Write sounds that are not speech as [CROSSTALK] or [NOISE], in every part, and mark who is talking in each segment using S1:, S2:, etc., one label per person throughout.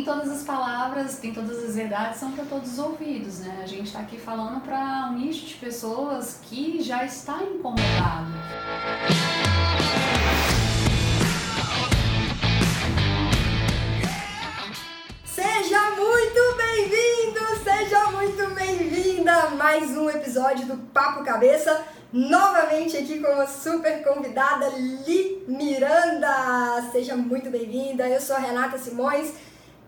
S1: nem todas as palavras, nem todas as verdades são para todos os ouvidos, né? A gente está aqui falando para um nicho de pessoas que já está incomodado.
S2: Seja muito bem-vindo, seja muito bem-vinda a mais um episódio do Papo Cabeça. Novamente aqui com uma super convidada, Li Miranda. Seja muito bem-vinda. Eu sou a Renata Simões,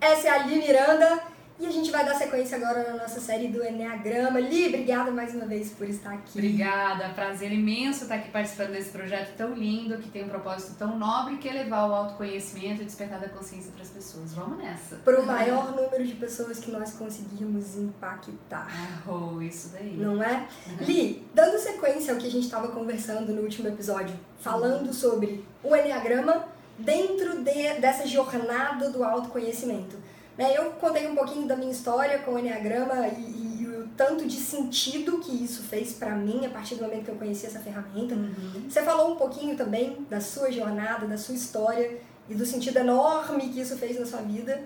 S2: essa é a Li Miranda e a gente vai dar sequência agora na nossa série do Enneagrama. Li, obrigada mais uma vez por estar aqui.
S1: Obrigada, prazer imenso estar aqui participando desse projeto tão lindo, que tem um propósito tão nobre, que é levar o autoconhecimento e despertar da consciência para as pessoas. Vamos nessa.
S2: Para o maior número de pessoas que nós conseguimos impactar.
S1: Oh, isso daí.
S2: Não é? Li, dando sequência ao que a gente estava conversando no último episódio, falando sobre o Enneagrama dentro de, dessa jornada do autoconhecimento. Né? Eu contei um pouquinho da minha história com o Enneagrama e, e, e o tanto de sentido que isso fez para mim a partir do momento que eu conheci essa ferramenta. Uhum. Você falou um pouquinho também da sua jornada, da sua história e do sentido enorme que isso fez na sua vida.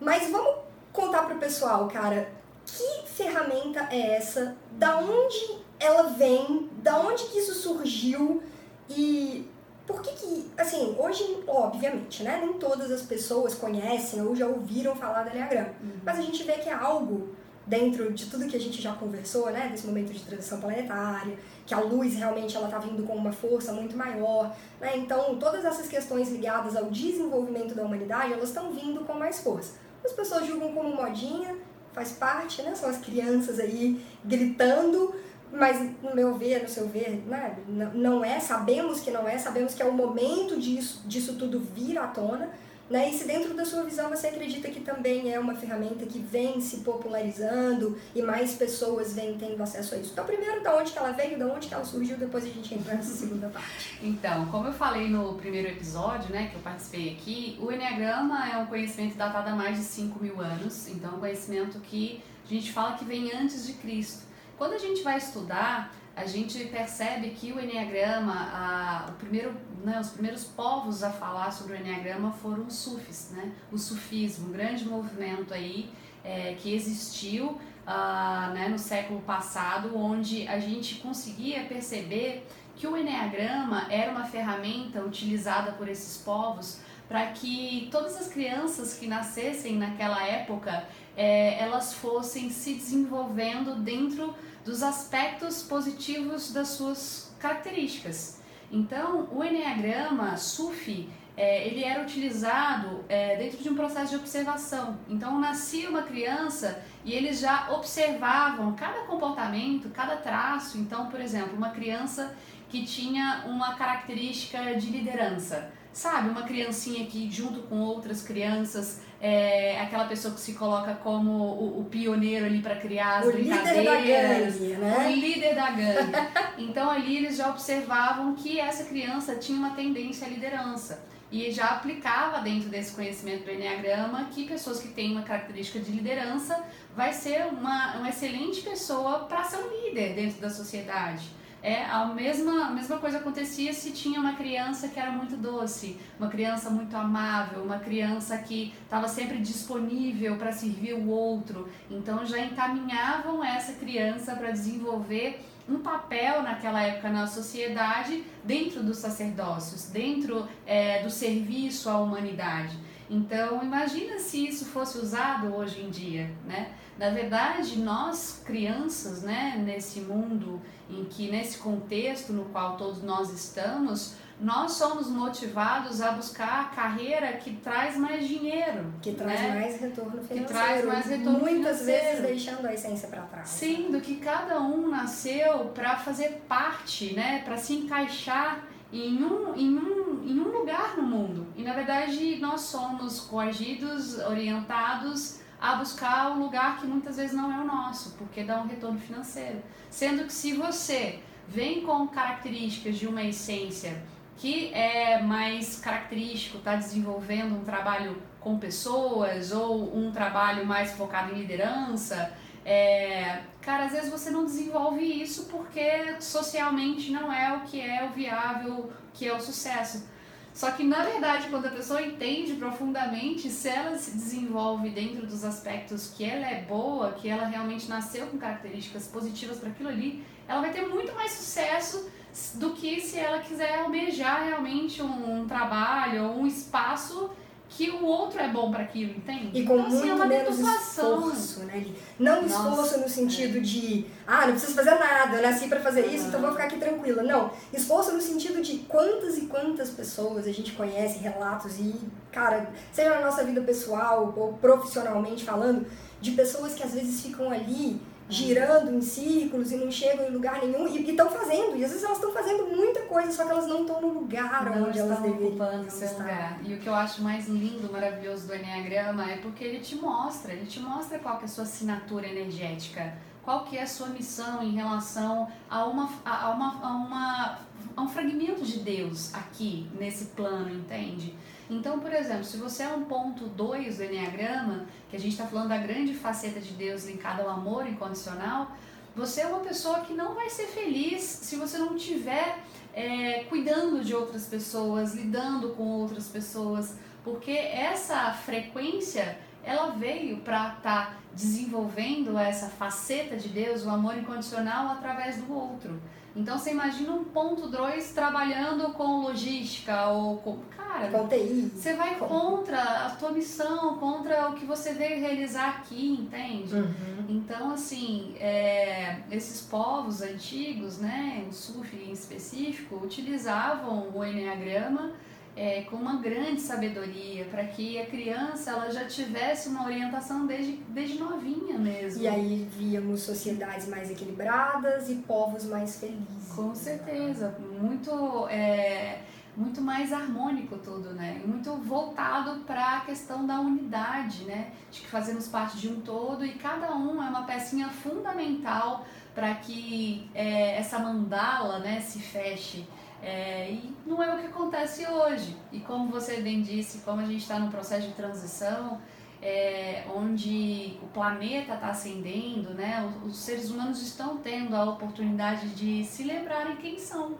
S2: Mas vamos contar pro pessoal, cara, que ferramenta é essa? Da onde ela vem? Da onde que isso surgiu? E por que que, assim, hoje, obviamente, né, nem todas as pessoas conhecem ou já ouviram falar do Enneagrama, uhum. mas a gente vê que é algo dentro de tudo que a gente já conversou, né, desse momento de transição planetária, que a luz realmente ela tá vindo com uma força muito maior, né? Então, todas essas questões ligadas ao desenvolvimento da humanidade, elas estão vindo com mais força. As pessoas julgam como modinha, faz parte, né? São as crianças aí gritando, mas no meu ver, no seu ver, né, não é, sabemos que não é, sabemos que é o momento disso, disso tudo vir à tona, né? E se dentro da sua visão você acredita que também é uma ferramenta que vem se popularizando e mais pessoas vêm tendo acesso a isso. Então, primeiro, da onde que ela veio, da onde que ela surgiu, depois a gente entra nessa [LAUGHS] segunda parte.
S1: Então, como eu falei no primeiro episódio, né, que eu participei aqui, o Enneagrama é um conhecimento datado há mais de 5 mil anos, então é um conhecimento que a gente fala que vem antes de Cristo. Quando a gente vai estudar, a gente percebe que o Enneagrama, a, o primeiro, né, os primeiros povos a falar sobre o Enneagrama foram os sufis, né? o sufismo, um grande movimento aí é, que existiu uh, né, no século passado, onde a gente conseguia perceber que o Enneagrama era uma ferramenta utilizada por esses povos para que todas as crianças que nascessem naquela época é, elas fossem se desenvolvendo dentro dos aspectos positivos das suas características. Então, o Enneagrama SUFI, é, ele era utilizado é, dentro de um processo de observação. Então, nascia uma criança e eles já observavam cada comportamento, cada traço. Então, por exemplo, uma criança que tinha uma característica de liderança. Sabe, uma criancinha que junto com outras crianças é aquela pessoa que se coloca como o, o pioneiro ali para criar as
S2: o
S1: brincadeiras,
S2: líder da gangue, né?
S1: o líder da gangue. [LAUGHS] Então ali eles já observavam que essa criança tinha uma tendência à liderança e já aplicava dentro desse conhecimento do Enneagrama que pessoas que têm uma característica de liderança vai ser uma, uma excelente pessoa para ser um líder dentro da sociedade. É, a mesma, a mesma coisa acontecia se tinha uma criança que era muito doce, uma criança muito amável, uma criança que estava sempre disponível para servir o outro. Então já encaminhavam essa criança para desenvolver um papel naquela época na sociedade dentro dos sacerdócios, dentro é, do serviço à humanidade. Então imagina se isso fosse usado hoje em dia, né? Na verdade, nós crianças, né, nesse mundo em que nesse contexto no qual todos nós estamos, nós somos motivados a buscar a carreira que traz mais dinheiro,
S2: que traz
S1: né?
S2: mais retorno financeiro,
S1: que traz mais retorno
S2: muitas
S1: financeiro.
S2: vezes deixando a essência para trás.
S1: Sim, do que cada um nasceu para fazer parte, né, para se encaixar em um, em, um, em um lugar no mundo. E na verdade nós somos coagidos, orientados a buscar um lugar que muitas vezes não é o nosso, porque dá um retorno financeiro. Sendo que se você vem com características de uma essência que é mais característico, está desenvolvendo um trabalho com pessoas ou um trabalho mais focado em liderança, é, cara, às vezes você não desenvolve isso porque socialmente não é o que é o viável, que é o sucesso. Só que, na verdade, quando a pessoa entende profundamente, se ela se desenvolve dentro dos aspectos que ela é boa, que ela realmente nasceu com características positivas para aquilo ali, ela vai ter muito mais sucesso do que se ela quiser almejar realmente um, um trabalho ou um espaço que o outro é bom para aquilo, entende?
S2: E com então, assim, muito é menos esforço, né? Não Nossa, esforço no sentido é. de, ah, não preciso fazer nada, eu nasci para fazer isso, então vou ficar aqui tranquila. Não, esforço no sentido de quantas e quantas pessoas a gente conhece, relatos e, cara, seja na nossa vida pessoal ou profissionalmente falando, de pessoas que às vezes ficam ali girando em círculos e não chegam em lugar nenhum e estão fazendo. E às vezes elas estão fazendo muita coisa, só que elas não estão no lugar não onde elas deveriam ocupando
S1: seu lugar. E o que eu acho mais lindo, maravilhoso do Enneagrama é porque ele te mostra, ele te mostra qual que é a sua assinatura energética, qual que é a sua missão em relação a uma, a uma, a uma a um fragmento de Deus aqui nesse plano, entende? Então, por exemplo, se você é um ponto 2 do Enneagrama, que a gente está falando da grande faceta de Deus linkada ao amor incondicional, você é uma pessoa que não vai ser feliz se você não tiver é, cuidando de outras pessoas, lidando com outras pessoas, porque essa frequência ela veio para estar tá desenvolvendo essa faceta de Deus, o amor incondicional, através do outro. Então você imagina um ponto 2 trabalhando com logística ou com. Cara,
S2: com TI.
S1: Você vai contra a tua missão, contra o que você veio realizar aqui, entende? Uhum. Então, assim, é, esses povos antigos, né, o Sufi em específico, utilizavam o Enneagrama é, com uma grande sabedoria, para que a criança ela já tivesse uma orientação desde, desde novinha mesmo.
S2: E aí víamos sociedades mais equilibradas e povos mais felizes.
S1: Com certeza, muito, é, muito mais harmônico tudo, né? Muito voltado para a questão da unidade, né? De que fazemos parte de um todo e cada um é uma pecinha fundamental para que é, essa mandala né, se feche. É, e não é o que acontece hoje. E como você bem disse, como a gente está num processo de transição, é, onde o planeta está ascendendo, né, os, os, seres humanos estão tendo a oportunidade de se lembrarem quem são.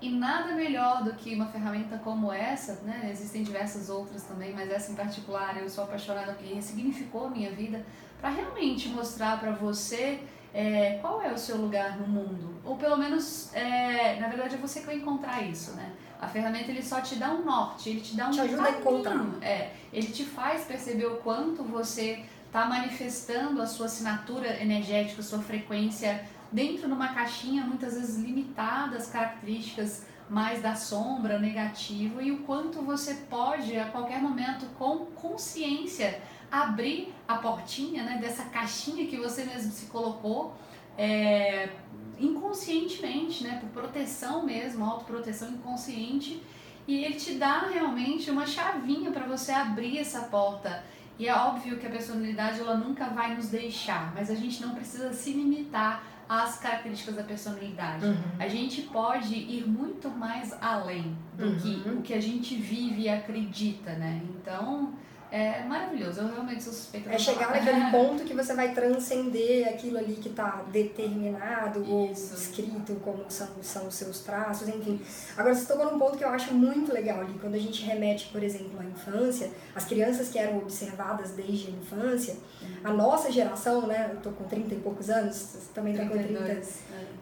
S1: E nada melhor do que uma ferramenta como essa, né, existem diversas outras também, mas essa em particular eu sou apaixonada porque ressignificou a minha vida, para realmente mostrar para você é, qual é o seu lugar no mundo? Ou pelo menos, é, na verdade, é você que vai encontrar isso, né? A ferramenta ele só te dá um norte, ele te dá um
S2: te ajuda caminho. a encontrar.
S1: É, ele te faz perceber o quanto você está manifestando a sua assinatura energética, a sua frequência dentro de uma caixinha muitas vezes limitada características mais da sombra, negativo e o quanto você pode a qualquer momento com consciência abrir a portinha né, dessa caixinha que você mesmo se colocou é, inconscientemente, né, por proteção mesmo, autoproteção inconsciente, e ele te dá realmente uma chavinha para você abrir essa porta. E é óbvio que a personalidade ela nunca vai nos deixar, mas a gente não precisa se limitar às características da personalidade. Uhum. A gente pode ir muito mais além do uhum. que o que a gente vive e acredita, né? Então, é maravilhoso, eu realmente sou suspeita.
S2: É chegar naquele [LAUGHS] ponto que você vai transcender aquilo ali que está determinado Isso. ou escrito como são, são os seus traços, enfim. Agora, você tocou num ponto que eu acho muito legal ali, quando a gente remete, por exemplo, à infância, as crianças que eram observadas desde a infância, uhum. a nossa geração, né, eu tô com 30 e poucos anos, você também tá com 30, é.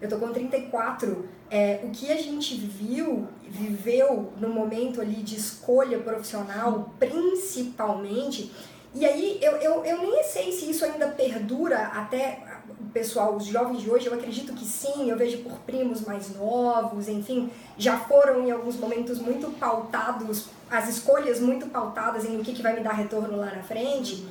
S2: eu tô com 34, é, o que a gente viu, viveu no momento ali de escolha profissional, principalmente, e aí eu, eu, eu nem sei se isso ainda perdura até o pessoal, os jovens de hoje, eu acredito que sim, eu vejo por primos mais novos, enfim, já foram em alguns momentos muito pautados, as escolhas muito pautadas em o que, que vai me dar retorno lá na frente.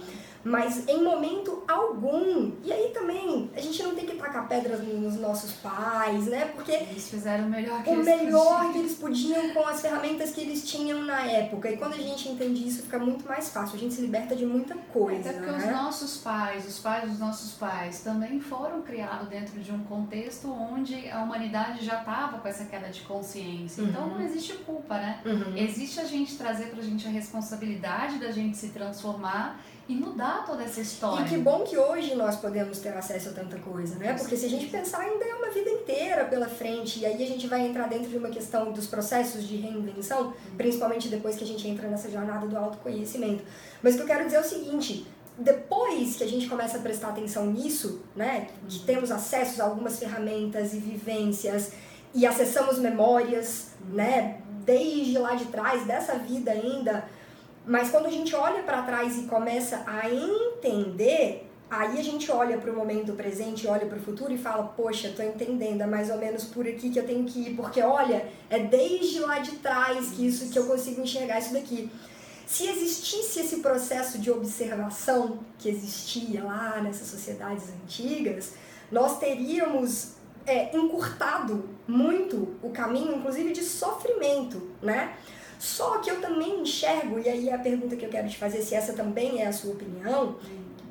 S2: Mas em momento algum. E aí também, a gente não tem que tacar pedras nos nossos pais, né? Porque
S1: eles fizeram o melhor que
S2: o
S1: eles
S2: melhor
S1: podiam.
S2: que eles podiam com as ferramentas que eles tinham na época. E quando a gente entende isso, fica muito mais fácil. A gente se liberta de muita coisa.
S1: Até porque
S2: né?
S1: os nossos pais, os pais dos nossos pais, também foram criados dentro de um contexto onde a humanidade já estava com essa queda de consciência. Então, uhum. Então não existe culpa, né? Uhum. Existe a gente trazer pra gente a responsabilidade da gente se transformar e mudar toda essa história.
S2: E que bom que hoje nós podemos ter acesso a tanta coisa, né? Porque se a gente pensar, ainda é uma vida inteira pela frente, e aí a gente vai entrar dentro de uma questão dos processos de reinvenção, principalmente depois que a gente entra nessa jornada do autoconhecimento. Mas o que eu quero dizer é o seguinte, depois que a gente começa a prestar atenção nisso, né, que temos acesso a algumas ferramentas e vivências e acessamos memórias, né, desde lá de trás dessa vida ainda, mas quando a gente olha para trás e começa a entender, aí a gente olha para o momento presente, olha para o futuro e fala: Poxa, tô entendendo, é mais ou menos por aqui que eu tenho que ir, porque olha, é desde lá de trás que isso que eu consigo enxergar isso daqui. Se existisse esse processo de observação que existia lá nessas sociedades antigas, nós teríamos é, encurtado muito o caminho, inclusive de sofrimento, né? Só que eu também enxergo, e aí é a pergunta que eu quero te fazer, se essa também é a sua opinião,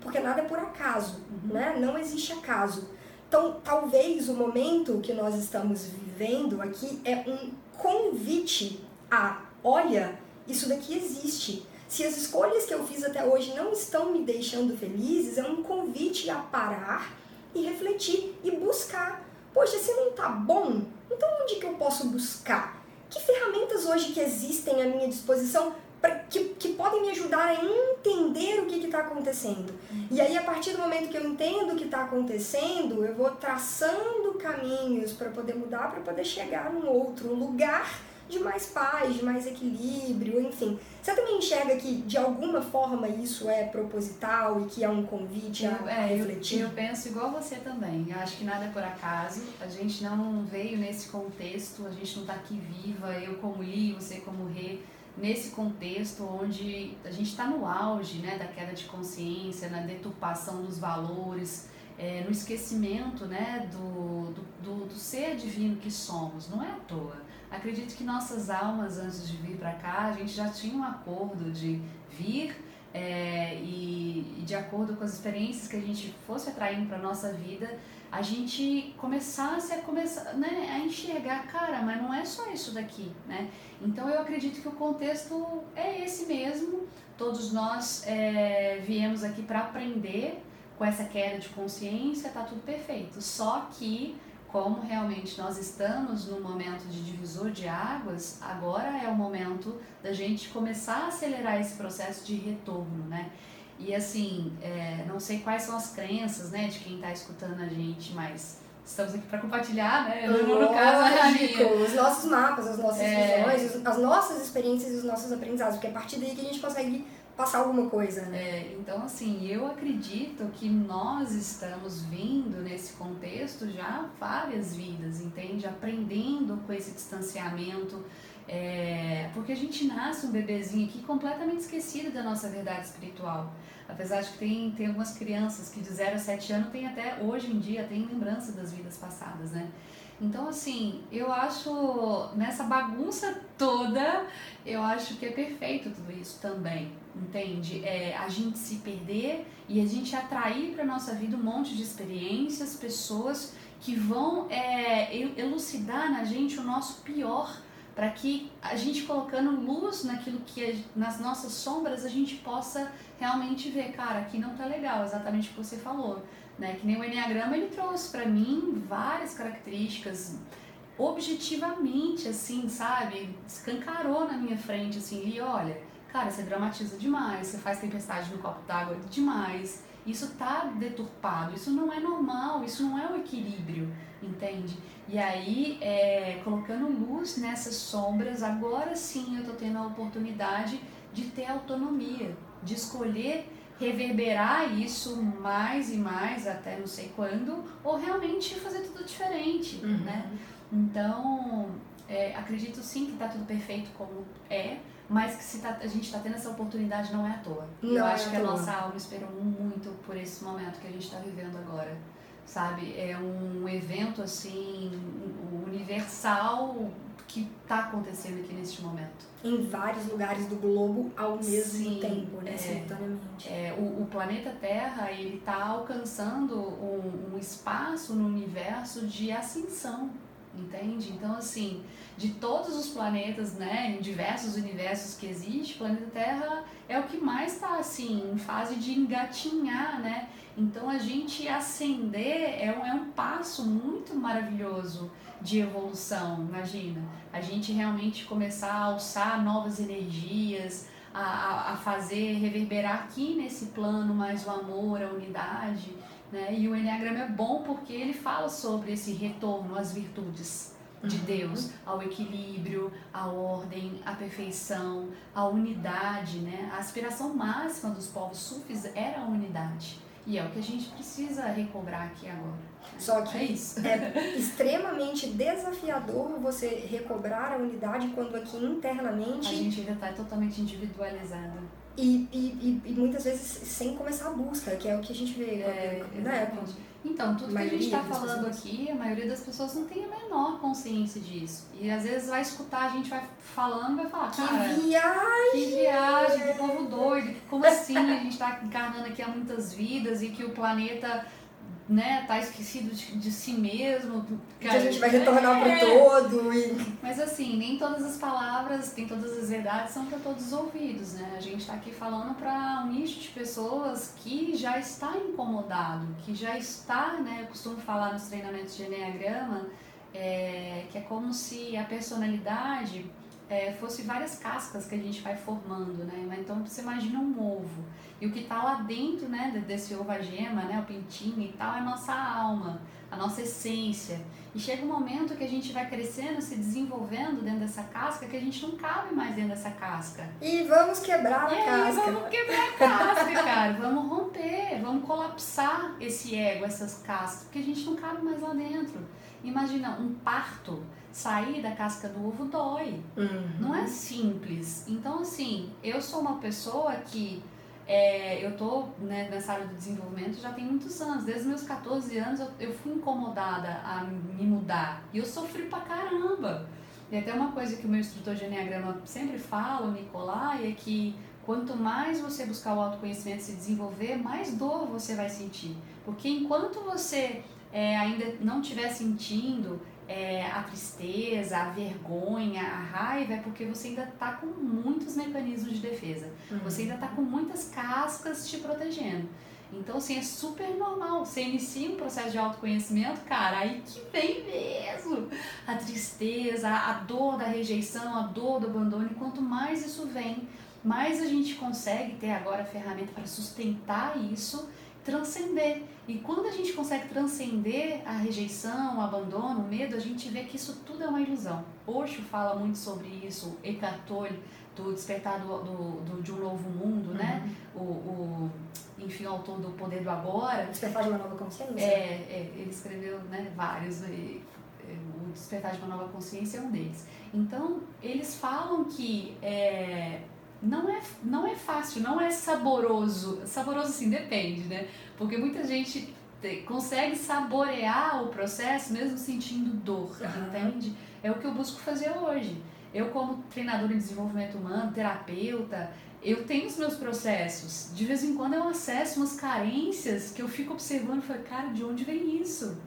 S2: porque nada é por acaso, né? Não existe acaso. Então, talvez o momento que nós estamos vivendo aqui é um convite a, olha, isso daqui existe. Se as escolhas que eu fiz até hoje não estão me deixando felizes, é um convite a parar e refletir e buscar. Poxa, se não tá bom, então onde que eu posso buscar? Que ferramentas hoje que existem à minha disposição pra, que, que podem me ajudar a entender o que está acontecendo? E aí, a partir do momento que eu entendo o que está acontecendo, eu vou traçando caminhos para poder mudar, para poder chegar num outro lugar de mais paz, de mais equilíbrio, enfim. Você também enxerga que de alguma forma isso é proposital e que é um convite a é, refletir?
S1: Eu, eu, penso igual você também. Eu acho que nada é por acaso. A gente não veio nesse contexto, a gente não está aqui viva, eu como Li, você como Rê, nesse contexto onde a gente está no auge né, da queda de consciência, na deturpação dos valores, é, no esquecimento né, do, do, do, do ser divino que somos. Não é à toa. Acredito que nossas almas, antes de vir para cá, a gente já tinha um acordo de vir é, e, e, de acordo com as experiências que a gente fosse atraindo para nossa vida, a gente começasse a começar né, a enxergar, cara, mas não é só isso daqui, né? Então eu acredito que o contexto é esse mesmo. Todos nós é, viemos aqui para aprender com essa queda de consciência, tá tudo perfeito. Só que como realmente nós estamos num momento de divisor de águas, agora é o momento da gente começar a acelerar esse processo de retorno, né? E assim, é, não sei quais são as crenças, né, de quem está escutando a gente, mas estamos aqui para compartilhar, né?
S2: No, no caso, a minha. os nossos mapas, as nossas é... visões, as nossas experiências e os nossos aprendizados, porque é a partir daí que a gente consegue passar alguma coisa, né?
S1: É, então, assim, eu acredito que nós estamos vindo nesse contexto já várias vidas, entende? Aprendendo com esse distanciamento, é, porque a gente nasce um bebezinho aqui completamente esquecido da nossa verdade espiritual. Apesar de que tem, tem algumas crianças que de 0 a 7 anos tem até hoje em dia tem lembrança das vidas passadas, né? Então, assim, eu acho, nessa bagunça toda, eu acho que é perfeito tudo isso também, entende? É, a gente se perder e a gente atrair para nossa vida um monte de experiências, pessoas que vão é, elucidar na gente o nosso pior, para que a gente colocando luz naquilo que nas nossas sombras a gente possa realmente ver, cara, aqui não tá legal, exatamente o que você falou né? Que nem o Enneagrama, ele trouxe para mim várias características objetivamente, assim, sabe? Escancarou na minha frente, assim, e olha, cara, você dramatiza demais, você faz tempestade no copo d'água demais, isso tá deturpado, isso não é normal, isso não é o equilíbrio, entende? E aí, é, colocando luz nessas sombras, agora sim eu tô tendo a oportunidade de ter autonomia, de escolher reverberar isso mais e mais até não sei quando, ou realmente fazer tudo diferente, uhum. né? Então, é, acredito sim que está tudo perfeito como é, mas que se tá, a gente está tendo essa oportunidade não é à toa. Não Eu é acho que a nossa alma esperou muito por esse momento que a gente está vivendo agora, sabe? É um evento assim universal que está acontecendo aqui neste momento.
S2: Em vários lugares do globo ao mesmo Sim, tempo, né? É, simultaneamente.
S1: É, o, o, planeta Terra ele está alcançando um, um, espaço no universo de ascensão, entende? Então, assim, de todos os planetas, né, em diversos universos que existe, o planeta Terra é o que mais está, assim, em fase de engatinhar, né? Então, a gente ascender é um, é um passo muito maravilhoso de evolução, imagina. A gente realmente começar a alçar novas energias, a, a, a fazer reverberar aqui nesse plano mais o amor, a unidade, né? E o Enneagrama é bom porque ele fala sobre esse retorno às virtudes de uhum. Deus, ao equilíbrio, à ordem, à perfeição, à unidade, né? A aspiração máxima dos povos sufis era a unidade. E é o que a gente precisa recobrar aqui agora.
S2: Só que é, é extremamente desafiador você recobrar a unidade quando aqui internamente. A
S1: gente ainda está totalmente individualizada.
S2: E, e, e, muitas vezes sem começar a busca, que é o que a gente vê. É, né?
S1: Então, tudo que a gente está falando aqui, a maioria das pessoas não tem a menor consciência disso. E às vezes vai escutar, a gente vai falando, vai falar,
S2: que viagem!
S1: Que viagem, que povo doido, como assim a gente está encarnando aqui há muitas vidas e que o planeta né, tá esquecido de, de si mesmo.
S2: Que a gente vai retornar é. pro todo. E...
S1: Mas assim, nem todas as palavras, nem todas as verdades são para todos os ouvidos, né? A gente está aqui falando para um nicho de pessoas que já está incomodado, que já está, né, eu costumo falar nos treinamentos de Enneagrama, é, que é como se a personalidade é, fosse várias cascas que a gente vai formando, né? Então você imagina um ovo. E o que está lá dentro, né, desse ovo a gema, né, o pintinho e tal, é a nossa alma, a nossa essência. E chega um momento que a gente vai crescendo, se desenvolvendo dentro dessa casca, que a gente não cabe mais dentro dessa casca.
S2: E vamos quebrar a
S1: e
S2: casca.
S1: Aí, vamos quebrar a casca, cara. Vamos romper, vamos colapsar esse ego, essas cascas, porque a gente não cabe mais lá dentro. Imagina um parto sair da casca do ovo dói. Uhum. Não é simples. Então, assim, eu sou uma pessoa que é, eu tô né, nessa área do desenvolvimento já tem muitos anos. Desde meus 14 anos eu, eu fui incomodada a me mudar. E eu sofri pra caramba. E até uma coisa que o meu instrutor de Enneagrama sempre fala, o Nicolai, é que quanto mais você buscar o autoconhecimento e se desenvolver, mais dor você vai sentir. Porque enquanto você é, ainda não estiver sentindo é, a tristeza, a vergonha, a raiva, é porque você ainda está com muitos mecanismos de defesa. Uhum. Você ainda está com muitas cascas te protegendo. Então, assim, é super normal. Você inicia um processo de autoconhecimento, cara, aí que vem mesmo a tristeza, a dor da rejeição, a dor do abandono. E quanto mais isso vem, mais a gente consegue ter agora a ferramenta para sustentar isso transcender. E quando a gente consegue transcender a rejeição, o abandono, o medo, a gente vê que isso tudo é uma ilusão. Osho fala muito sobre isso, Eckhart Tolle, do despertar do, do, do, de um novo mundo, né? uhum. né? O, o, enfim, o autor do Poder do Agora.
S2: Despertar de uma nova consciência?
S1: É, é ele escreveu né, vários. E, é, o Despertar de uma Nova Consciência é um deles. Então, eles falam que é, não é, não é fácil, não é saboroso. Saboroso assim, depende, né? Porque muita gente consegue saborear o processo mesmo sentindo dor, uhum. entende? É o que eu busco fazer hoje. Eu, como treinadora em desenvolvimento humano, terapeuta, eu tenho os meus processos. De vez em quando eu acesso umas carências que eu fico observando e falo, cara, de onde vem isso?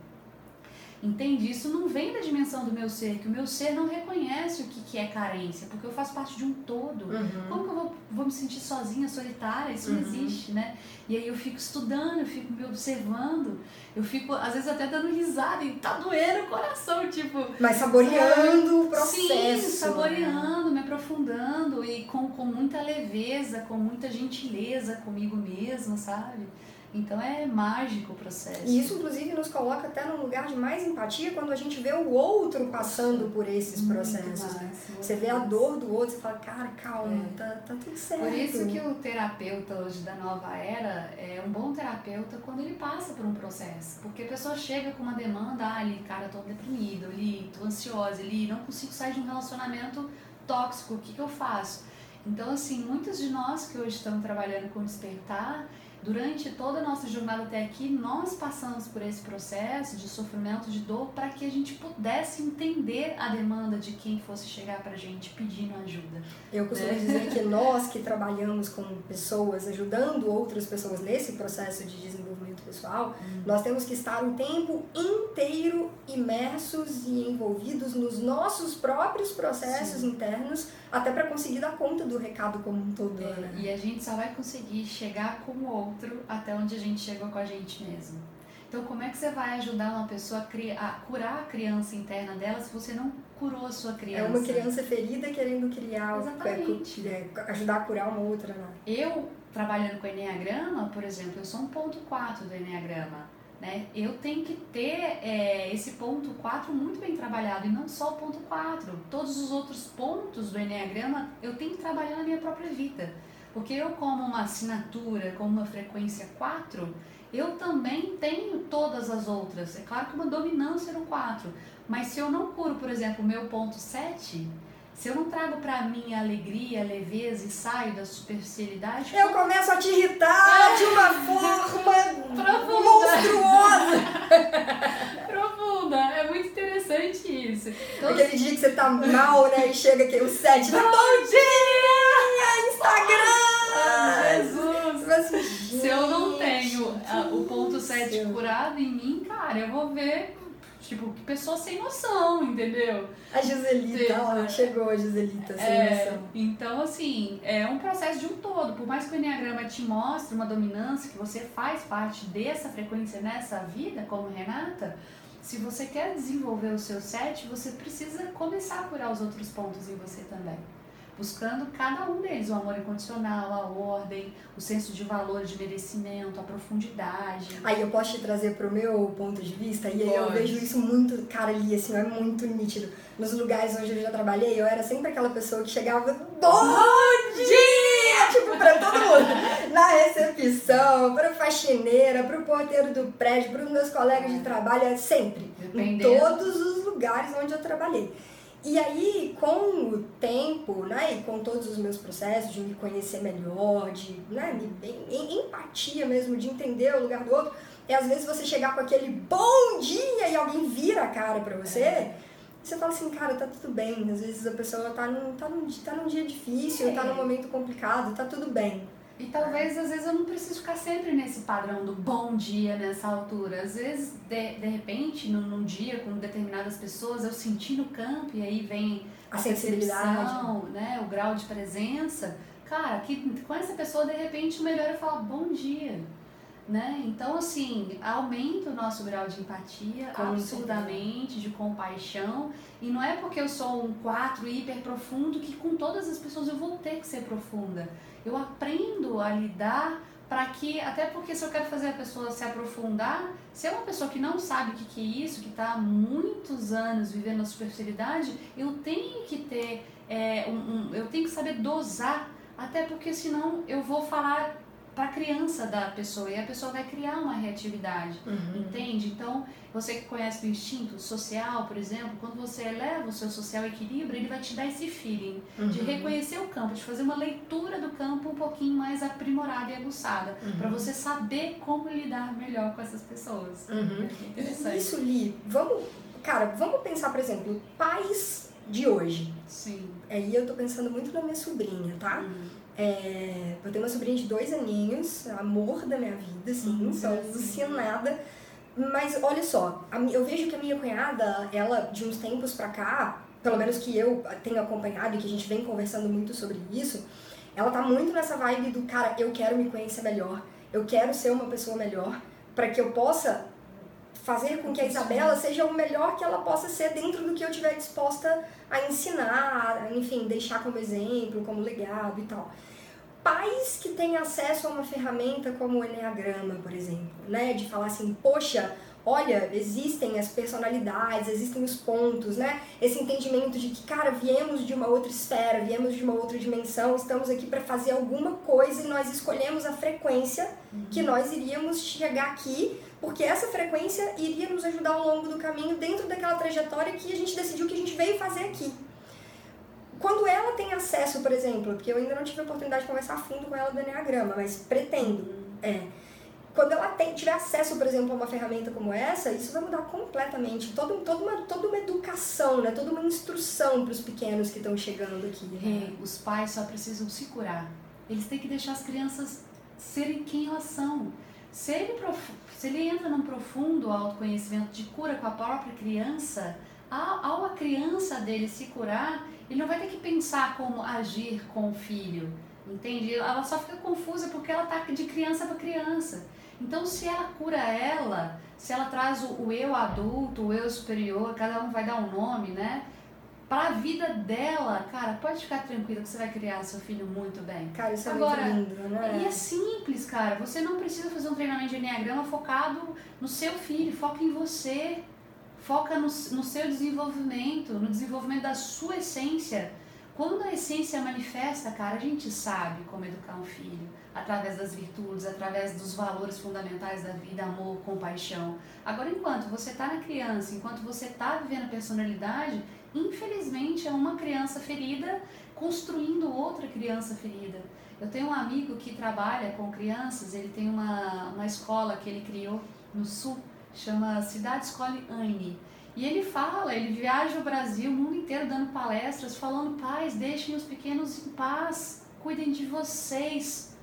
S1: Entende? Isso não vem da dimensão do meu ser, que o meu ser não reconhece o que, que é carência, porque eu faço parte de um todo. Uhum. Como que eu vou, vou, me sentir sozinha, solitária? Isso uhum. não existe, né? E aí eu fico estudando, eu fico me observando, eu fico, às vezes, até dando risada e tá doendo o coração, tipo.
S2: Mas saboreando o processo. Sim, né?
S1: saboreando, me aprofundando e com, com muita leveza, com muita gentileza comigo mesma, sabe? Então é mágico o processo.
S2: E isso, inclusive, nos coloca até num lugar de mais empatia quando a gente vê o outro passando por esses processos. Né? Você vê a dor do outro, você fala, cara, calma, é. tá, tá tudo certo.
S1: Por isso que o terapeuta hoje da nova era é um bom terapeuta quando ele passa por um processo. Porque a pessoa chega com uma demanda, ah, ali, cara, tô deprimido, ali, tô ansiosa, ali, não consigo sair de um relacionamento tóxico, o que, que eu faço? Então, assim, muitos de nós que hoje estamos trabalhando com despertar, durante toda a nossa jornada até aqui, nós passamos por esse processo de sofrimento, de dor, para que a gente pudesse entender a demanda de quem fosse chegar para a gente pedindo ajuda.
S2: Eu costumo né? dizer que [LAUGHS] nós que trabalhamos com pessoas, ajudando outras pessoas nesse processo de desenvolvimento pessoal, hum. nós temos que estar o tempo inteiro imersos e envolvidos nos nossos próprios processos Sim. internos, até para conseguir dar conta do recado como um todo. É,
S1: né? E a gente só vai conseguir chegar com o outro outro até onde a gente chegou com a gente mesmo. Então, como é que você vai ajudar uma pessoa a, criar, a curar a criança interna dela se você não curou a sua criança?
S2: É uma criança ferida querendo criar,
S1: Exatamente.
S2: É, ajudar a curar uma outra. Né?
S1: Eu, trabalhando com Enneagrama, por exemplo, eu sou um ponto 4 do Enneagrama. Né? Eu tenho que ter é, esse ponto 4 muito bem trabalhado e não só o ponto 4. Todos os outros pontos do Enneagrama eu tenho que trabalhar na minha própria vida. Porque eu, como uma assinatura, como uma frequência 4, eu também tenho todas as outras. É claro que uma dominância no 4. Mas se eu não curo, por exemplo, o meu ponto 7, se eu não trago para mim a alegria, a leveza e saio da superficialidade.
S2: Eu começo a te irritar de uma [LAUGHS] forma monstruosa! [LAUGHS]
S1: Profunda! É muito interessante isso.
S2: Então, Aquele dia que você tá mal, né? E chega aqui o 7, bom dia! Instagram!
S1: Jesus! Se eu não tenho a, o ponto 7 curado em mim, cara, eu vou ver, tipo, que pessoa sem noção, entendeu?
S2: A Giselita, ó, chegou a Giselita, sem é, noção.
S1: Então, assim, é um processo de um todo. Por mais que o Enneagrama te mostre uma dominância, que você faz parte dessa frequência nessa vida, como Renata, se você quer desenvolver o seu set, você precisa começar a curar os outros pontos em você também buscando cada um deles, o amor incondicional, a ordem, o senso de valor, de merecimento, a profundidade.
S2: Aí eu posso te trazer pro meu ponto de vista, e aí eu vejo isso muito, cara, ali, assim, é muito nítido. Nos lugares onde eu já trabalhei, eu era sempre aquela pessoa que chegava, bom dia! Tipo, pra todo mundo. [LAUGHS] Na recepção, pra faxineira, pro porteiro do prédio, pros meus colegas de trabalho, é sempre. Dependendo. Em todos os lugares onde eu trabalhei. E aí, com o tempo, né, e com todos os meus processos de me conhecer melhor, de né, em, empatia mesmo, de entender o lugar do outro, é às vezes você chegar com aquele bom dia e alguém vira a cara pra você, é. você fala assim, cara, tá tudo bem. Às vezes a pessoa tá num, tá num, tá num dia difícil, é. tá num momento complicado, tá tudo bem.
S1: E talvez, às vezes, eu não preciso ficar sempre nesse padrão do bom dia nessa altura. Às vezes, de, de repente, num, num dia com determinadas pessoas, eu senti no campo e aí vem a, a sensibilidade, né, o grau de presença. Cara, que, com essa pessoa, de repente, o melhor é falar bom dia. Né? Então, assim, aumenta o nosso grau de empatia Com absurdamente, de compaixão. E não é porque eu sou um 4 hiper profundo que com todas as pessoas eu vou ter que ser profunda. Eu aprendo a lidar para que, até porque se eu quero fazer a pessoa se aprofundar, se é uma pessoa que não sabe o que, que é isso, que está há muitos anos vivendo a superficialidade, eu tenho que ter, é, um, um, eu tenho que saber dosar, até porque senão eu vou falar para a criança da pessoa e a pessoa vai criar uma reatividade, uhum. entende? Então, você que conhece o instinto social, por exemplo, quando você eleva o seu social equilíbrio, ele vai te dar esse feeling uhum. de reconhecer o campo, de fazer uma leitura do campo um pouquinho mais aprimorada e aguçada, uhum. para você saber como lidar melhor com essas pessoas.
S2: Uhum. É. Isso, Li, vamos, cara, vamos pensar, por exemplo, pais de hoje.
S1: Sim.
S2: Aí eu tô pensando muito na minha sobrinha, tá? Uhum. É, eu tenho uma sobrinha de dois aninhos, amor da minha vida, assim, uhum, sou alucinada. Mas olha só, eu vejo que a minha cunhada, ela de uns tempos pra cá, pelo menos que eu tenho acompanhado e que a gente vem conversando muito sobre isso, ela tá muito nessa vibe do cara, eu quero me conhecer melhor, eu quero ser uma pessoa melhor, para que eu possa fazer com que a Isabela seja o melhor que ela possa ser dentro do que eu tiver disposta a ensinar, enfim, deixar como exemplo, como legado e tal pais que têm acesso a uma ferramenta como o Enneagrama, por exemplo, né? De falar assim, poxa, olha, existem as personalidades, existem os pontos, né? Esse entendimento de que, cara, viemos de uma outra esfera, viemos de uma outra dimensão, estamos aqui para fazer alguma coisa e nós escolhemos a frequência uhum. que nós iríamos chegar aqui, porque essa frequência iria nos ajudar ao longo do caminho dentro daquela trajetória que a gente decidiu que a gente veio fazer aqui. Quando ela tem acesso, por exemplo, porque eu ainda não tive a oportunidade de conversar a fundo com ela do Enneagrama, mas pretendo. É. Quando ela tem, tiver acesso, por exemplo, a uma ferramenta como essa, isso vai mudar completamente todo, toda, uma, toda uma educação, né? toda uma instrução para os pequenos que estão chegando aqui.
S1: Né? os pais só precisam se curar. Eles têm que deixar as crianças serem quem elas são. Se ele, se ele entra num profundo autoconhecimento de cura com a própria criança, ao, a criança dele se curar, ele não vai ter que pensar como agir com o filho, entende? Ela só fica confusa porque ela tá de criança para criança. Então, se ela cura ela, se ela traz o eu adulto, o eu superior, cada um vai dar um nome, né? Para a vida dela, cara, pode ficar tranquila que você vai criar seu filho muito bem.
S2: Cara, isso é Agora, muito lindo, né?
S1: E é simples, cara. Você não precisa fazer um treinamento de Enneagrama focado no seu filho, foca em você. Foca no, no seu desenvolvimento, no desenvolvimento da sua essência. Quando a essência manifesta, cara, a gente sabe como educar um filho, através das virtudes, através dos valores fundamentais da vida, amor, compaixão. Agora, enquanto você está na criança, enquanto você está vivendo a personalidade, infelizmente é uma criança ferida construindo outra criança ferida. Eu tenho um amigo que trabalha com crianças, ele tem uma, uma escola que ele criou no sul, chama Cidade Escola Anne. E ele fala, ele viaja o Brasil, o mundo inteiro dando palestras, falando: pais, deixem os pequenos em paz, cuidem de vocês.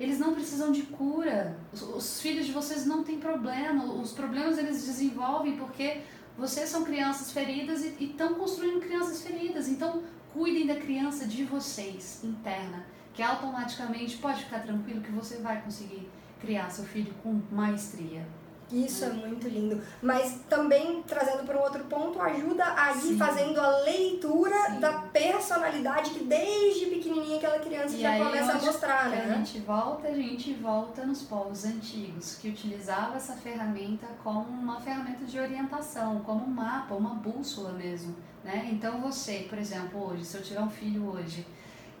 S1: Eles não precisam de cura. Os, os filhos de vocês não têm problema. Os problemas eles desenvolvem porque vocês são crianças feridas e estão construindo crianças feridas. Então, cuidem da criança de vocês, interna, que automaticamente pode ficar tranquilo que você vai conseguir criar seu filho com maestria.
S2: Isso é muito lindo. Mas também, trazendo para um outro ponto, ajuda a ir Sim. fazendo a leitura Sim. da personalidade que desde pequenininha aquela criança e já começa a mostrar, né?
S1: A gente volta, a gente volta nos povos antigos, que utilizavam essa ferramenta como uma ferramenta de orientação, como um mapa, uma bússola mesmo, né? Então você, por exemplo, hoje, se eu tiver um filho hoje,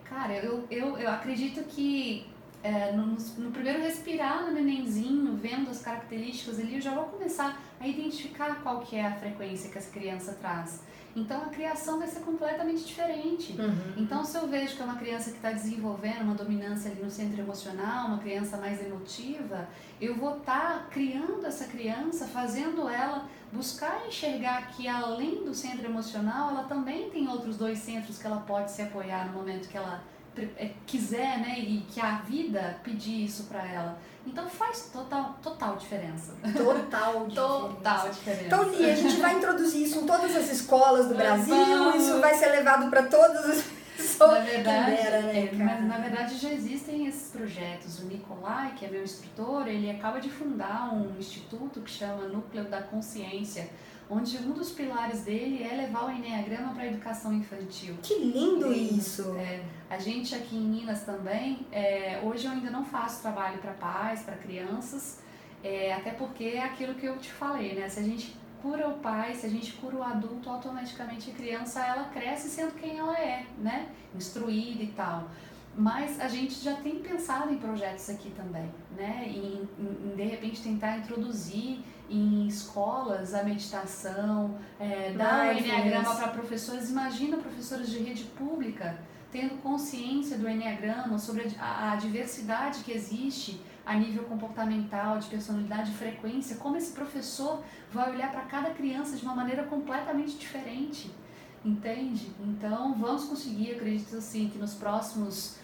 S1: cara, eu, eu, eu acredito que é, no, no, primeiro respirar no nenenzinho, vendo as características ali, eu já vou começar a identificar qual que é a frequência que essa criança traz. Então a criação vai ser completamente diferente. Uhum. Então se eu vejo que é uma criança que está desenvolvendo uma dominância ali no centro emocional, uma criança mais emotiva, eu vou estar tá criando essa criança, fazendo ela buscar enxergar que além do centro emocional, ela também tem outros dois centros que ela pode se apoiar no momento que ela quiser, né, e que a vida pedir isso para ela. Então faz total, total diferença.
S2: Total [LAUGHS] diferença.
S1: total diferença.
S2: Então, e a gente vai introduzir isso em todas as escolas do Brasil, isso vai ser levado para todas as pessoas.
S1: Na verdade, dera, né, é, mas, na verdade já existem esses projetos. O Nicolai, que é meu instrutor, ele acaba de fundar um instituto que chama Núcleo da Consciência onde um dos pilares dele é levar o Enneagrama para a educação infantil.
S2: Que lindo e, isso!
S1: É, a gente aqui em Minas também, é, hoje eu ainda não faço trabalho para pais, para crianças, é, até porque é aquilo que eu te falei, né? Se a gente cura o pai, se a gente cura o adulto, automaticamente a criança ela cresce sendo quem ela é, né? Instruída e tal. Mas a gente já tem pensado em projetos aqui também, né? Em, em, em de repente tentar introduzir em escolas a meditação, é, dar o Enneagrama para professores. Imagina professores de rede pública tendo consciência do Enneagrama, sobre a, a diversidade que existe a nível comportamental, de personalidade, de frequência, como esse professor vai olhar para cada criança de uma maneira completamente diferente. Entende? Então, vamos conseguir, acredito assim, que nos próximos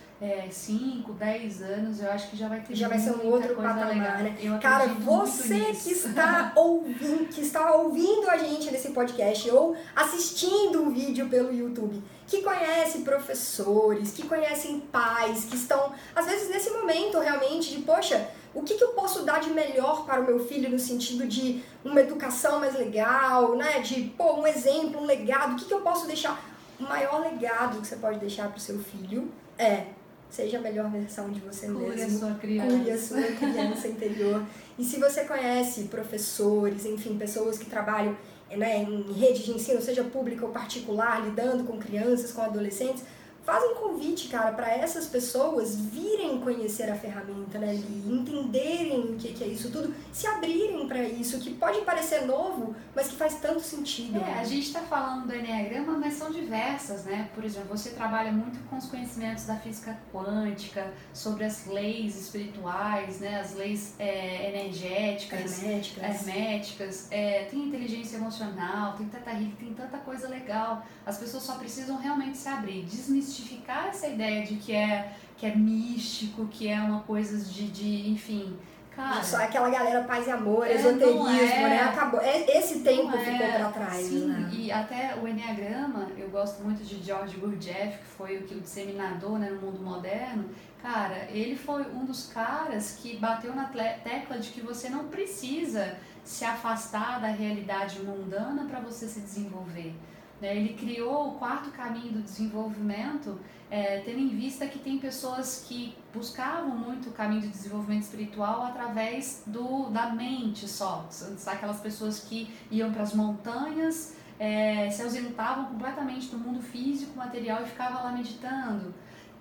S1: 5, é, 10 anos, eu acho que já vai ter
S2: Já vai ser um outro patamar,
S1: legal.
S2: né? Cara, você que está ouvindo, que está ouvindo a gente nesse podcast ou assistindo um vídeo pelo YouTube, que conhece professores, que conhecem pais, que estão, às vezes, nesse momento realmente de, poxa, o que, que eu posso dar de melhor para o meu filho no sentido de uma educação mais legal, né? De, pô, um exemplo, um legado, o que, que eu posso deixar? O maior legado que você pode deixar para o seu filho é Seja a melhor versão de você
S1: Cure
S2: mesmo.
S1: A sua criança.
S2: Cure a sua criança interior. E se você conhece professores, enfim, pessoas que trabalham né, em rede de ensino, seja pública ou particular, lidando com crianças, com adolescentes, faz um convite, cara, para essas pessoas virem conhecer a ferramenta, né, e entenderem o que, que é isso tudo, se abrirem para isso, que pode parecer novo, mas que faz tanto sentido.
S1: É, a gente está falando do Enneagrama, mas são diversas, né? Por exemplo, você trabalha muito com os conhecimentos da física quântica, sobre as leis espirituais, né? As leis é, energéticas,
S2: herméticas,
S1: herméticas é, tem inteligência emocional, tem tanta tem tanta coisa legal. As pessoas só precisam realmente se abrir, desmistificar essa ideia de que é que é místico, que é uma coisa de, de enfim, Cara,
S2: Só aquela galera paz e amor, é, esoterismo, é, né? Acabou. É, esse tempo é, ficou para trás.
S1: Sim,
S2: né?
S1: e até o Enneagrama, eu gosto muito de George Gurdjieff, que foi o, que, o disseminador né, no mundo moderno. Cara, ele foi um dos caras que bateu na tecla de que você não precisa se afastar da realidade mundana para você se desenvolver. Né? Ele criou o quarto caminho do desenvolvimento, é, tendo em vista que tem pessoas que buscavam muito o caminho de desenvolvimento espiritual através do, da mente só. Aquelas pessoas que iam para as montanhas, é, se ausentavam completamente do mundo físico, material e ficavam lá meditando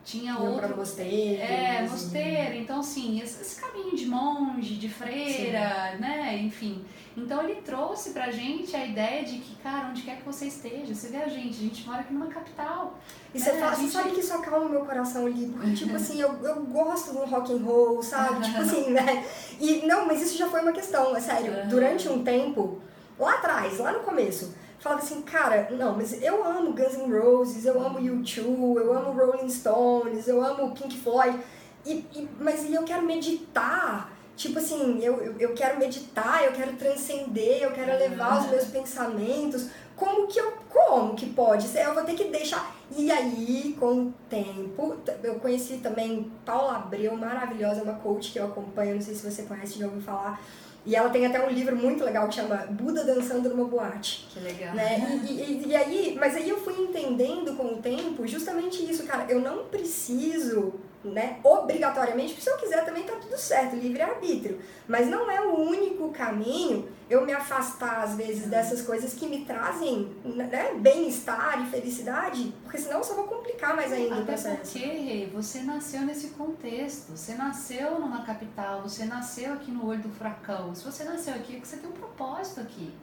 S1: tinha
S2: Iam
S1: outro.
S2: Pra mosteiro.
S1: É, mosteiro. Então, assim, esse, caminho de monge, de freira, Sim. né? Enfim. Então, ele trouxe pra gente a ideia de que, cara, onde quer que você esteja, você vê a gente, a gente mora aqui numa capital.
S2: E né? você, fala, gente... você sabe que isso acalma o meu coração ali, porque, tipo [LAUGHS] assim, eu, eu gosto do rock and roll, sabe? tipo assim, né? E, não, mas isso já foi uma questão, é sério. Durante um tempo, lá atrás, lá no começo falava assim, cara, não, mas eu amo Guns N' Roses, eu amo U2, eu amo Rolling Stones, eu amo Pink Floyd, e, e, mas eu quero meditar, tipo assim, eu, eu, quero meditar, eu quero transcender, eu quero elevar os meus pensamentos, como que eu, como que pode? Eu vou ter que deixar. E aí, com o tempo, eu conheci também Paula Abreu, maravilhosa, uma coach que eu acompanho, não sei se você conhece, já ouviu falar, e ela tem até um livro muito legal que chama Buda Dançando numa Boate.
S1: Que legal.
S2: Né? E, e, e, aí, mas aí eu fui entendendo com o tempo justamente isso, cara. Eu não preciso né, obrigatoriamente, porque se eu quiser também tá tudo certo, livre-arbítrio. Mas não é o único caminho eu me afastar, às vezes, dessas coisas que me trazem né, bem-estar e felicidade, porque senão eu só vou complicar mais ainda
S1: Até
S2: o processo.
S1: porque você nasceu nesse contexto, você nasceu numa capital, você nasceu aqui no olho do furacão. Se você nasceu aqui, é porque você tem um propósito aqui.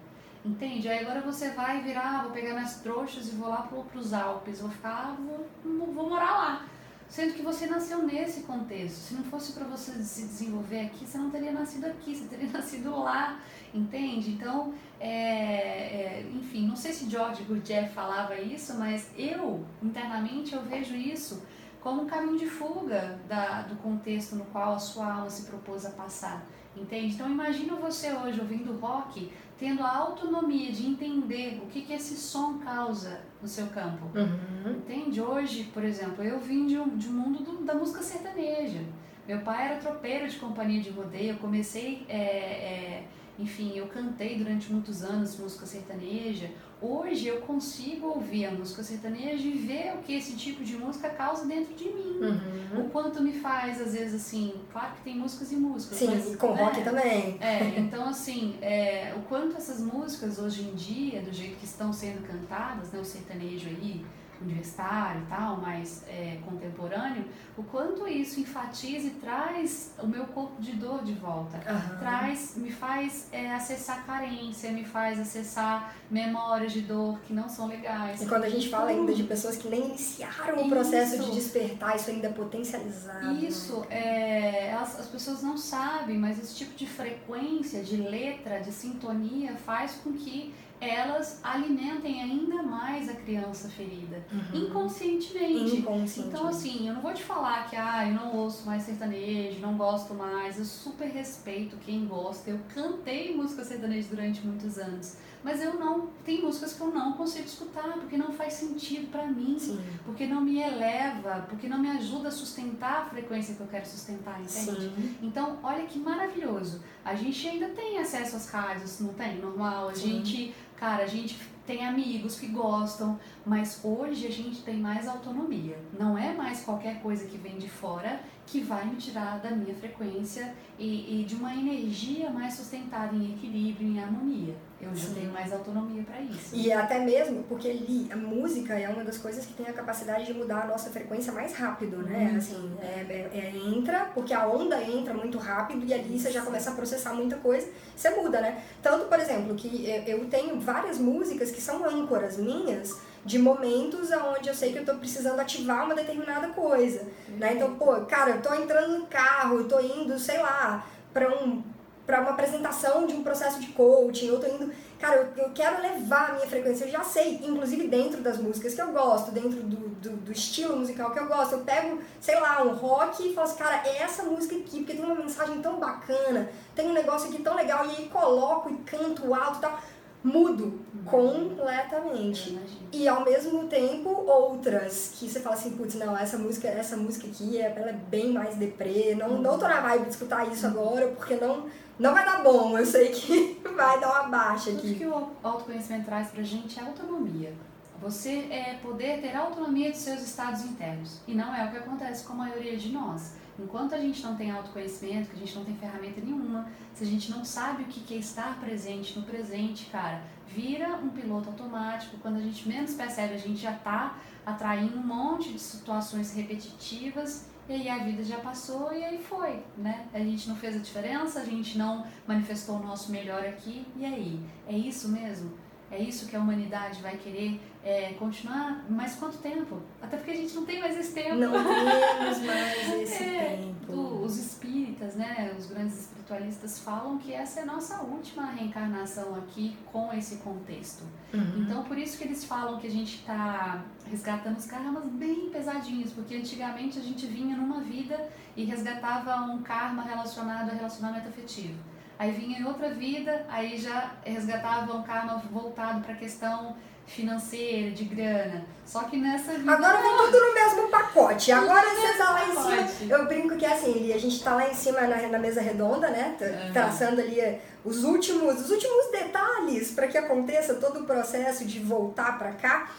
S1: Entende? Aí agora você vai virar, ah, vou pegar minhas trouxas e vou lá para os Alpes, vou ficar, vou, vou morar lá. Sendo que você nasceu nesse contexto. Se não fosse para você se desenvolver aqui, você não teria nascido aqui, você teria [LAUGHS] nascido lá, entende? Então, é, é, enfim, não sei se George Gurdjieff falava isso, mas eu, internamente, eu vejo isso como um caminho de fuga da, do contexto no qual a sua alma se propôs a passar, entende? Então, imagina você hoje ouvindo rock, tendo a autonomia de entender o que, que esse som causa no seu campo. Uhum. Entende? Hoje, por exemplo, eu vim de um, de um mundo do, da música sertaneja. Meu pai era tropeiro de companhia de rodeio, eu comecei, é, é, enfim, eu cantei durante muitos anos música sertaneja. Hoje eu consigo ouvir a música sertaneja e ver o que esse tipo de música causa dentro de mim. Uhum. O quanto me faz, às vezes, assim, claro que tem músicas e músicas.
S2: Sim,
S1: mas,
S2: e com
S1: né?
S2: rock também.
S1: É, então assim, é, o quanto essas músicas hoje em dia, do jeito que estão sendo cantadas, né, o sertanejo aí, universitário e tal, mais é, contemporâneo, o quanto isso enfatiza e traz o meu corpo de dor de volta. Uhum. Traz, me faz é, acessar carência, me faz acessar memórias de dor que não são legais.
S2: E quando a gente fala ainda de pessoas que nem iniciaram o processo de despertar, isso ainda é potencializado.
S1: Né? Isso, é, elas, as pessoas não sabem, mas esse tipo de frequência, de letra, de sintonia faz com que elas alimentem ainda mais a criança ferida, uhum. inconscientemente.
S2: inconscientemente.
S1: Então, assim, eu não vou te falar que ah, eu não ouço mais sertanejo, não gosto mais, eu super respeito quem gosta. Eu cantei música sertaneja durante muitos anos, mas eu não. Tem músicas que eu não consigo escutar, porque não faz sentido para mim,
S2: Sim.
S1: porque não me eleva, porque não me ajuda a sustentar a frequência que eu quero sustentar, entende? Sim. Então, olha que maravilhoso. A gente ainda tem acesso às rádios, não tem? Normal. A Sim. gente Cara, a gente tem amigos que gostam, mas hoje a gente tem mais autonomia. Não é mais qualquer coisa que vem de fora que vai me tirar da minha frequência e, e de uma energia mais sustentada em equilíbrio, em harmonia. Eu já tenho mais autonomia para isso.
S2: E até mesmo porque ali a música é uma das coisas que tem a capacidade de mudar a nossa frequência mais rápido, né? Uhum. Assim, é, é, é, entra, porque a onda entra muito rápido e ali você já começa a processar muita coisa, você muda, né? Tanto, por exemplo, que eu tenho várias músicas que são âncoras minhas de momentos onde eu sei que eu tô precisando ativar uma determinada coisa, uhum. né? Então, pô, cara, eu tô entrando no carro, eu tô indo, sei lá, para um para uma apresentação de um processo de coaching, eu tô indo, cara, eu, eu, quero levar a minha frequência, eu já sei, inclusive dentro das músicas que eu gosto, dentro do, do, do, estilo musical que eu gosto, eu pego, sei lá, um rock e falo assim, cara, é essa música aqui, porque tem uma mensagem tão bacana, tem um negócio aqui tão legal, e aí coloco e canto alto e tal, mudo completamente. E ao mesmo tempo outras que você fala assim, putz, não, essa música, essa música aqui, ela é bem mais deprê, não, não tô na vibe de escutar isso agora, porque não não vai dar bom, eu sei que [LAUGHS] vai dar uma baixa aqui.
S1: Tudo que o autoconhecimento traz pra gente é autonomia. Você é poder ter autonomia de seus estados internos. E não é o que acontece com a maioria de nós. Enquanto a gente não tem autoconhecimento, que a gente não tem ferramenta nenhuma, se a gente não sabe o que é estar presente no presente, cara, vira um piloto automático. Quando a gente menos percebe, a gente já está atraindo um monte de situações repetitivas e aí a vida já passou e aí foi, né? A gente não fez a diferença, a gente não manifestou o nosso melhor aqui, e aí? É isso mesmo? É isso que a humanidade vai querer é, continuar? Mas quanto tempo? Até porque a gente não tem mais esse tempo.
S2: Não temos [LAUGHS] mais esse é, tempo.
S1: os espíritas, né, os grandes espiritualistas falam que essa é a nossa última reencarnação aqui com esse contexto. Uhum. Então, por isso que eles falam que a gente está resgatando os karmas bem pesadinhos, porque antigamente a gente vinha numa vida e resgatava um karma relacionado a relacionamento afetivo Aí vinha em outra vida, aí já resgatava um karma voltado para a questão financeira, de grana. Só que nessa vida.
S2: Agora vem tudo no mesmo pacote. Agora você tá lá em cima. Eu brinco que é assim, a gente tá lá em cima na, na mesa redonda, né? Traçando ali eh, os últimos, os últimos detalhes para que aconteça todo o processo de voltar para cá.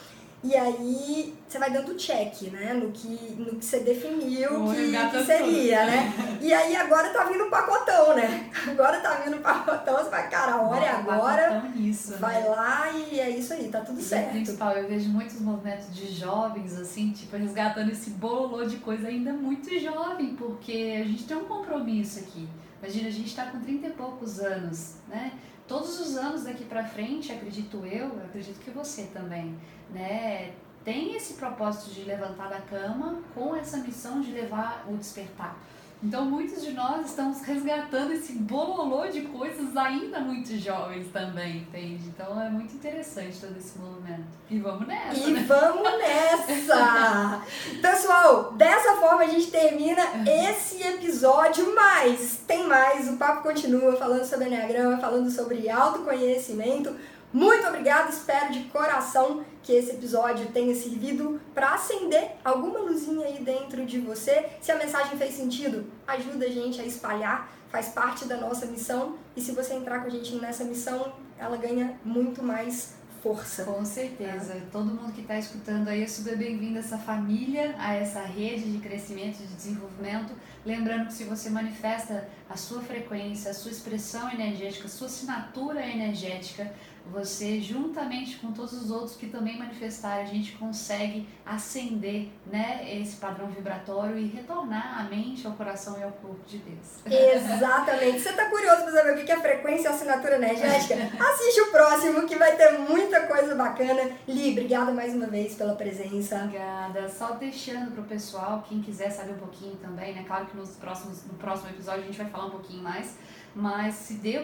S2: E aí você vai dando check, né? No que, no que você definiu que, que, seria, né? E aí agora tá vindo o pacotão, né? Agora tá vindo o pacotão, você vai, cara, a hora é agora.
S1: Isso,
S2: vai né? lá e é isso aí, tá tudo e certo.
S1: principal, eu vejo muitos movimentos de jovens, assim, tipo, resgatando esse bololô de coisa ainda muito jovem, porque a gente tem um compromisso aqui. Imagina, a gente tá com 30 e poucos anos, né? Todos os anos daqui para frente, acredito eu, acredito que você também, né, tem esse propósito de levantar da cama com essa missão de levar o despertar. Então, muitos de nós estamos resgatando esse bololô de coisas ainda muito jovens também, entende? Então, é muito interessante todo esse movimento. E vamos nessa!
S2: E né? vamos nessa! [LAUGHS] Pessoal, dessa forma a gente termina esse episódio, mas tem mais, o papo continua falando sobre Enneagrama, falando sobre autoconhecimento, muito obrigada, espero de coração que esse episódio tenha servido para acender alguma luzinha aí dentro de você. Se a mensagem fez sentido, ajuda a gente a espalhar, faz parte da nossa missão. E se você entrar com a gente nessa missão, ela ganha muito mais força.
S1: Com certeza. É. Todo mundo que está escutando aí é super bem-vindo a essa família, a essa rede de crescimento, de desenvolvimento. Lembrando que se você manifesta a sua frequência, a sua expressão energética, a sua assinatura energética, você juntamente com todos os outros que também manifestaram, a gente consegue acender né, esse padrão vibratório e retornar a mente, ao coração e ao corpo de Deus.
S2: Exatamente. Você está curioso para saber o que é frequência e assinatura energética? Assiste o próximo que vai ter muita coisa bacana. Li, obrigada mais uma vez pela presença.
S1: Obrigada. Só deixando para o pessoal, quem quiser saber um pouquinho também, né? Claro que nos próximos, no próximo episódio a gente vai falar um pouquinho mais mas se deu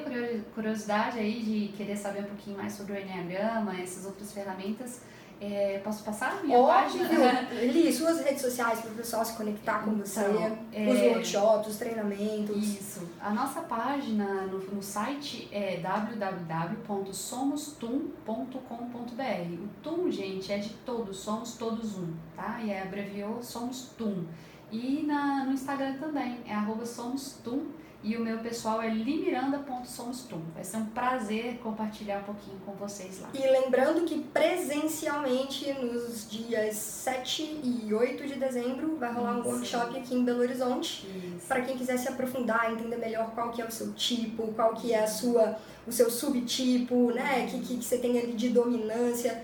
S1: curiosidade aí de querer saber um pouquinho mais sobre o Enneagrama, essas outras ferramentas, é, posso passar a minha
S2: Óbvio. página? [LAUGHS] Li, suas redes sociais para o pessoal se conectar com você, então, é, os workshops, os treinamentos.
S1: Isso. A nossa página no, no site é www.somostum.com.br. O TUM, gente, é de todos, somos todos um, tá? E é abreviou Somos TUM. E na, no Instagram também, é arroba Somos TUM e o meu pessoal é limiranda.somstum. Vai ser um prazer compartilhar um pouquinho com vocês lá.
S2: E lembrando que presencialmente nos dias 7 e 8 de dezembro vai rolar um
S1: Isso.
S2: workshop aqui em Belo Horizonte. Para quem quiser se aprofundar, entender melhor qual que é o seu tipo, qual que é a sua, o seu subtipo, né? Que, que, que você tem ali de dominância.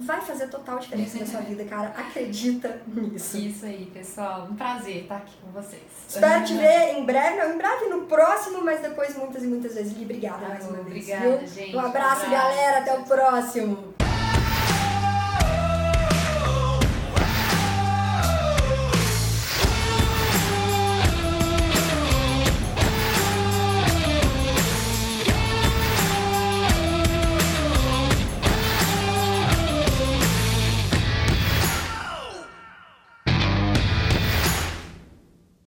S2: Vai fazer total diferença na sua vida, cara. Acredita nisso.
S1: Isso aí, pessoal. Um prazer estar aqui com vocês.
S2: Espero te ver em breve, não em breve, no próximo, mas depois muitas e muitas vezes. Obrigada mais uma vez.
S1: Obrigada,
S2: viu?
S1: gente.
S2: Um abraço,
S1: Um abraço.
S2: galera. Até o próximo.